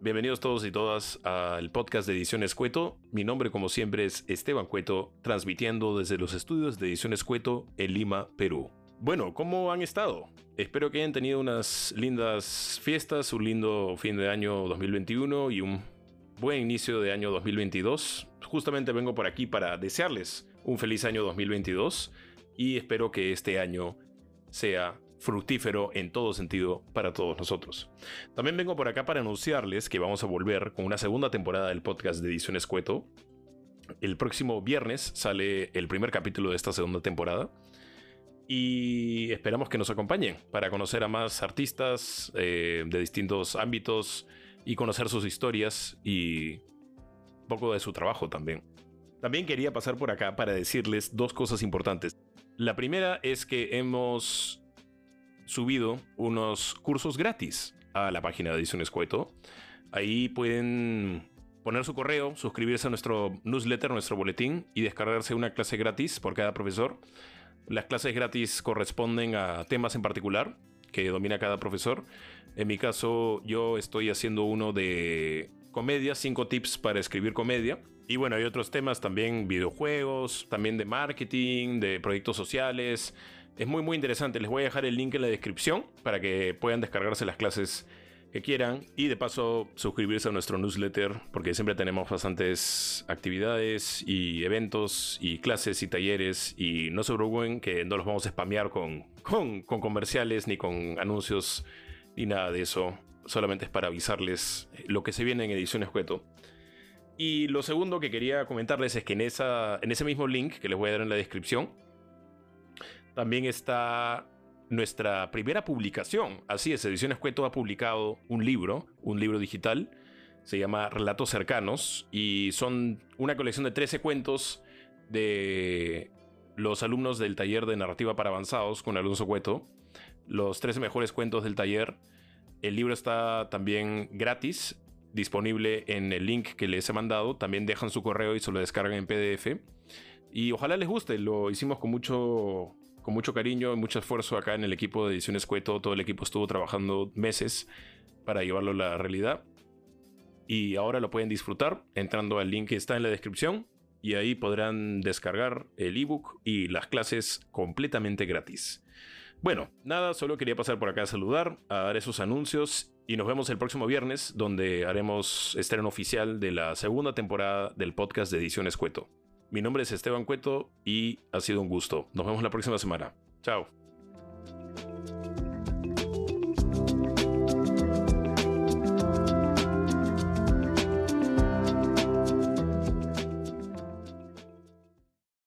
Bienvenidos todos y todas al podcast de Ediciones Cueto. Mi nombre, como siempre, es Esteban Cueto, transmitiendo desde los estudios de Ediciones Cueto en Lima, Perú. Bueno, ¿cómo han estado? Espero que hayan tenido unas lindas fiestas, un lindo fin de año 2021 y un buen inicio de año 2022. Justamente vengo por aquí para desearles un feliz año 2022 y espero que este año sea fructífero en todo sentido para todos nosotros. También vengo por acá para anunciarles que vamos a volver con una segunda temporada del podcast de Ediciones Cueto. El próximo viernes sale el primer capítulo de esta segunda temporada. Y esperamos que nos acompañen para conocer a más artistas eh, de distintos ámbitos y conocer sus historias y un poco de su trabajo también. También quería pasar por acá para decirles dos cosas importantes. La primera es que hemos subido unos cursos gratis a la página de Ediciones Cueto. Ahí pueden poner su correo, suscribirse a nuestro newsletter, nuestro boletín y descargarse una clase gratis por cada profesor. Las clases gratis corresponden a temas en particular que domina cada profesor. En mi caso, yo estoy haciendo uno de comedia, cinco tips para escribir comedia. Y bueno, hay otros temas también, videojuegos, también de marketing, de proyectos sociales, es muy muy interesante. Les voy a dejar el link en la descripción para que puedan descargarse las clases que quieran y de paso suscribirse a nuestro newsletter porque siempre tenemos bastantes actividades y eventos y clases y talleres y no se preocupen que no los vamos a spamear con, con, comerciales ni con anuncios ni nada de eso. Solamente es para avisarles lo que se viene en Ediciones Cueto. Y lo segundo que quería comentarles es que en, esa, en ese mismo link que les voy a dar en la descripción también está nuestra primera publicación. Así es, Ediciones Cueto ha publicado un libro, un libro digital. Se llama Relatos Cercanos y son una colección de 13 cuentos de los alumnos del taller de narrativa para avanzados con Alonso Cueto. Los 13 mejores cuentos del taller. El libro está también gratis, disponible en el link que les he mandado. También dejan su correo y se lo descargan en PDF. Y ojalá les guste, lo hicimos con mucho con mucho cariño y mucho esfuerzo acá en el equipo de Ediciones Cueto. Todo el equipo estuvo trabajando meses para llevarlo a la realidad. Y ahora lo pueden disfrutar entrando al link que está en la descripción. Y ahí podrán descargar el ebook y las clases completamente gratis. Bueno, nada, solo quería pasar por acá a saludar, a dar esos anuncios y nos vemos el próximo viernes donde haremos estreno oficial de la segunda temporada del podcast de Ediciones Cueto. Mi nombre es Esteban Cueto y ha sido un gusto. Nos vemos la próxima semana. Chao.